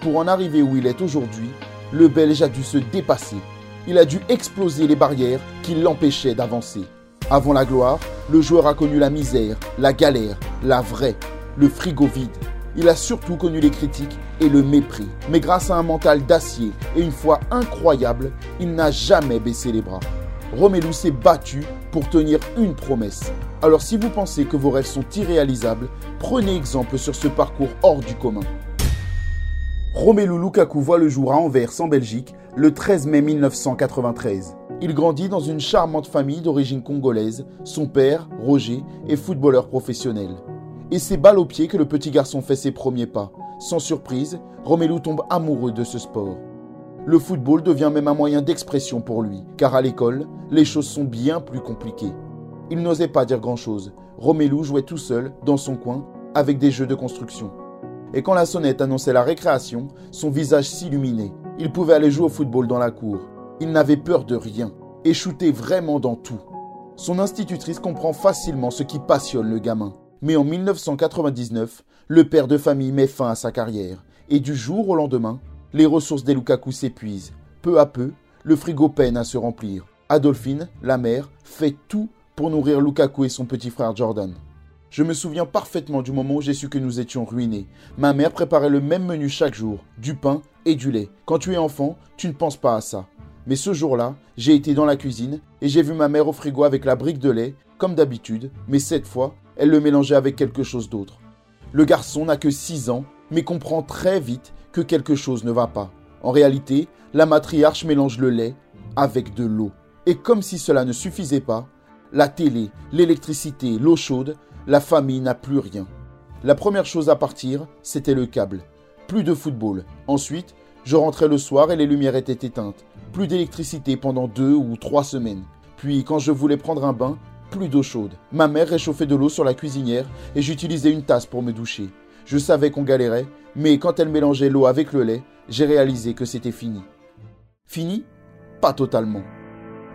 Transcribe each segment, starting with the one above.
Pour en arriver où il est aujourd'hui, le Belge a dû se dépasser. Il a dû exploser les barrières qui l'empêchaient d'avancer. Avant la gloire, le joueur a connu la misère, la galère, la vraie, le frigo vide. Il a surtout connu les critiques et le mépris. Mais grâce à un mental d'acier et une foi incroyable, il n'a jamais baissé les bras. Romelu s'est battu pour tenir une promesse. Alors si vous pensez que vos rêves sont irréalisables, prenez exemple sur ce parcours hors du commun. Romelu Lukaku voit le jour à Anvers en Belgique le 13 mai 1993. Il grandit dans une charmante famille d'origine congolaise. Son père, Roger, est footballeur professionnel. Et c'est balle au pied que le petit garçon fait ses premiers pas. Sans surprise, Romelu tombe amoureux de ce sport. Le football devient même un moyen d'expression pour lui, car à l'école, les choses sont bien plus compliquées. Il n'osait pas dire grand-chose. Romelu jouait tout seul, dans son coin, avec des jeux de construction. Et quand la sonnette annonçait la récréation, son visage s'illuminait. Il pouvait aller jouer au football dans la cour. Il n'avait peur de rien et shootait vraiment dans tout. Son institutrice comprend facilement ce qui passionne le gamin. Mais en 1999, le père de famille met fin à sa carrière. Et du jour au lendemain, les ressources des Lukaku s'épuisent. Peu à peu, le frigo peine à se remplir. Adolphine, la mère, fait tout pour nourrir Lukaku et son petit frère Jordan. Je me souviens parfaitement du moment où j'ai su que nous étions ruinés. Ma mère préparait le même menu chaque jour, du pain et du lait. Quand tu es enfant, tu ne penses pas à ça. Mais ce jour-là, j'ai été dans la cuisine et j'ai vu ma mère au frigo avec la brique de lait, comme d'habitude, mais cette fois, elle le mélangeait avec quelque chose d'autre. Le garçon n'a que 6 ans, mais comprend très vite que quelque chose ne va pas. En réalité, la matriarche mélange le lait avec de l'eau. Et comme si cela ne suffisait pas, la télé, l'électricité, l'eau chaude, la famille n'a plus rien. La première chose à partir, c'était le câble. Plus de football. Ensuite, je rentrais le soir et les lumières étaient éteintes. Plus d'électricité pendant deux ou trois semaines. Puis, quand je voulais prendre un bain, plus d'eau chaude. Ma mère réchauffait de l'eau sur la cuisinière et j'utilisais une tasse pour me doucher. Je savais qu'on galérait, mais quand elle mélangeait l'eau avec le lait, j'ai réalisé que c'était fini. Fini? Pas totalement.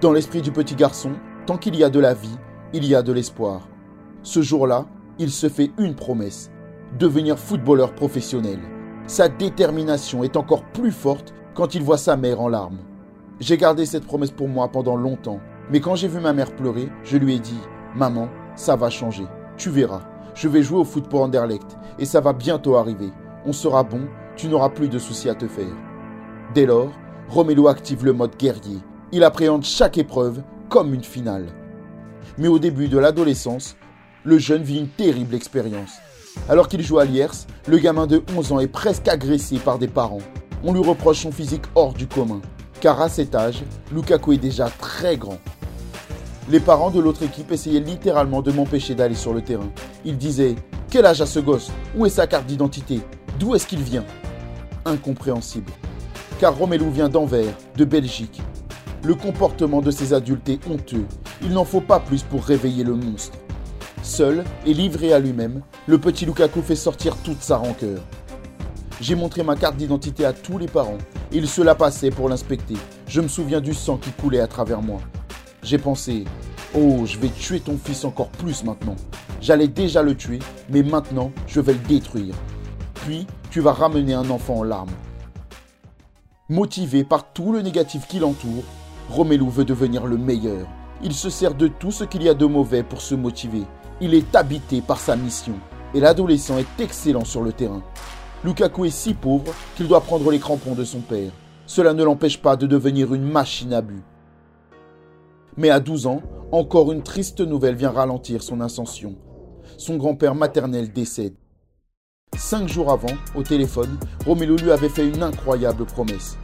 Dans l'esprit du petit garçon, tant qu'il y a de la vie, il y a de l'espoir. Ce jour-là, il se fait une promesse, devenir footballeur professionnel. Sa détermination est encore plus forte quand il voit sa mère en larmes. J'ai gardé cette promesse pour moi pendant longtemps, mais quand j'ai vu ma mère pleurer, je lui ai dit Maman, ça va changer. Tu verras. Je vais jouer au foot pour Anderlecht et ça va bientôt arriver. On sera bon, tu n'auras plus de soucis à te faire. Dès lors, Romelu active le mode guerrier. Il appréhende chaque épreuve comme une finale. Mais au début de l'adolescence, le jeune vit une terrible expérience. Alors qu'il joue à Liers, le gamin de 11 ans est presque agressé par des parents. On lui reproche son physique hors du commun, car à cet âge, Lukaku est déjà très grand. Les parents de l'autre équipe essayaient littéralement de m'empêcher d'aller sur le terrain. Ils disaient Quel âge a ce gosse? Où est sa carte d'identité? D'où est-ce qu'il vient? Incompréhensible. Car Romelu vient d'Anvers, de Belgique. Le comportement de ces adultes est honteux. Il n'en faut pas plus pour réveiller le monstre. Seul et livré à lui-même, le petit Lukaku fait sortir toute sa rancœur. J'ai montré ma carte d'identité à tous les parents. Ils se la passaient pour l'inspecter. Je me souviens du sang qui coulait à travers moi. J'ai pensé, oh, je vais tuer ton fils encore plus maintenant. J'allais déjà le tuer, mais maintenant, je vais le détruire. Puis, tu vas ramener un enfant en larmes. Motivé par tout le négatif qui l'entoure, Romelu veut devenir le meilleur. Il se sert de tout ce qu'il y a de mauvais pour se motiver. Il est habité par sa mission. Et l'adolescent est excellent sur le terrain. Lukaku est si pauvre qu'il doit prendre les crampons de son père. Cela ne l'empêche pas de devenir une machine à but. Mais à 12 ans, encore une triste nouvelle vient ralentir son ascension. Son grand-père maternel décède. Cinq jours avant, au téléphone, Romelu lui avait fait une incroyable promesse.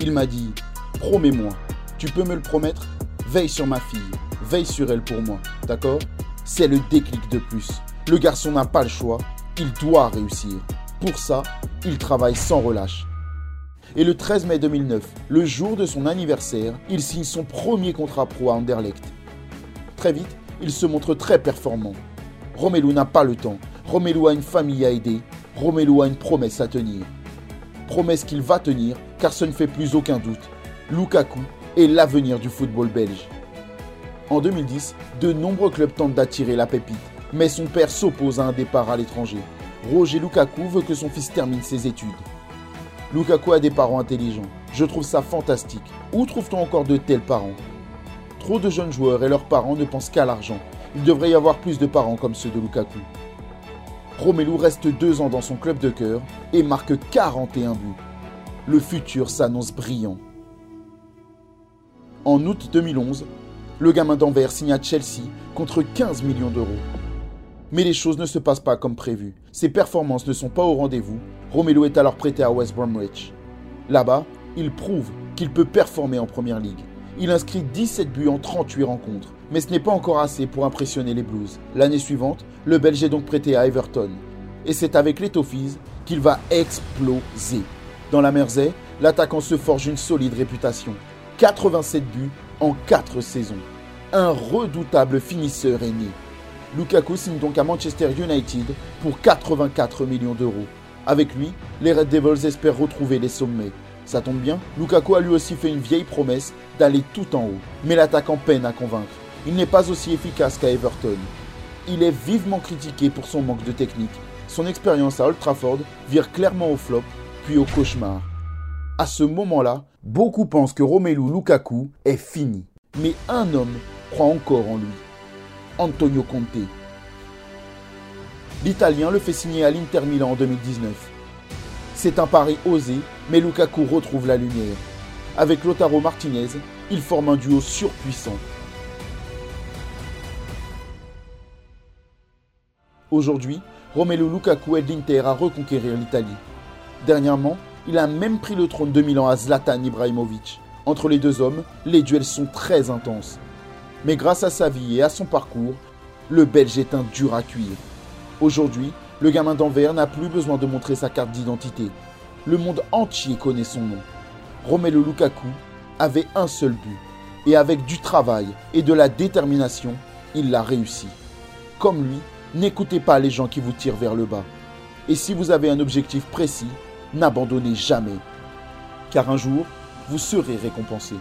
Il m'a dit Promets-moi, tu peux me le promettre? Veille sur ma fille, veille sur elle pour moi, d'accord? C'est le déclic de plus. Le garçon n'a pas le choix, il doit réussir. Pour ça, il travaille sans relâche. Et le 13 mai 2009, le jour de son anniversaire, il signe son premier contrat pro à Anderlecht. Très vite, il se montre très performant. Romelu n'a pas le temps. Romelu a une famille à aider. Romelu a une promesse à tenir. Promesse qu'il va tenir car ce ne fait plus aucun doute. Lukaku est l'avenir du football belge. En 2010, de nombreux clubs tentent d'attirer la pépite, mais son père s'oppose à un départ à l'étranger. Roger Lukaku veut que son fils termine ses études. Lukaku a des parents intelligents. Je trouve ça fantastique. Où trouve-t-on encore de tels parents? Trop de jeunes joueurs et leurs parents ne pensent qu'à l'argent. Il devrait y avoir plus de parents comme ceux de Lukaku. Romelu reste deux ans dans son club de cœur et marque 41 buts. Le futur s'annonce brillant. En août 2011, le gamin d'Anvers signe à Chelsea contre 15 millions d'euros. Mais les choses ne se passent pas comme prévu. Ses performances ne sont pas au rendez-vous. Romelu est alors prêté à West Bromwich. Là-bas, il prouve qu'il peut performer en Première Ligue. Il inscrit 17 buts en 38 rencontres, mais ce n'est pas encore assez pour impressionner les Blues. L'année suivante, le Belge est donc prêté à Everton. Et c'est avec les Toffees qu'il va exploser. Dans la Mersey, l'attaquant se forge une solide réputation. 87 buts en 4 saisons. Un redoutable finisseur est né. Lukaku signe donc à Manchester United pour 84 millions d'euros. Avec lui, les Red Devils espèrent retrouver les sommets. Ça tombe bien, Lukaku a lui aussi fait une vieille promesse d'aller tout en haut. Mais l'attaquant peine à convaincre. Il n'est pas aussi efficace qu'à Everton. Il est vivement critiqué pour son manque de technique. Son expérience à Old Trafford vire clairement au flop, puis au cauchemar. À ce moment-là, beaucoup pensent que Romelu Lukaku est fini. Mais un homme croit encore en lui. Antonio Conte. L'Italien le fait signer à l'Inter Milan en 2019. C'est un pari osé, mais Lukaku retrouve la lumière. Avec Lotaro Martinez, il forme un duo surpuissant. Aujourd'hui, Romelu Lukaku aide l'Inter à reconquérir l'Italie. Dernièrement, il a même pris le trône de Milan à Zlatan Ibrahimovic. Entre les deux hommes, les duels sont très intenses. Mais grâce à sa vie et à son parcours, le Belge est un dur à cuire. Aujourd'hui, le gamin d'Anvers n'a plus besoin de montrer sa carte d'identité. Le monde entier connaît son nom. Romelu Lukaku avait un seul but. Et avec du travail et de la détermination, il l'a réussi. Comme lui, n'écoutez pas les gens qui vous tirent vers le bas. Et si vous avez un objectif précis, n'abandonnez jamais. Car un jour, vous serez récompensé.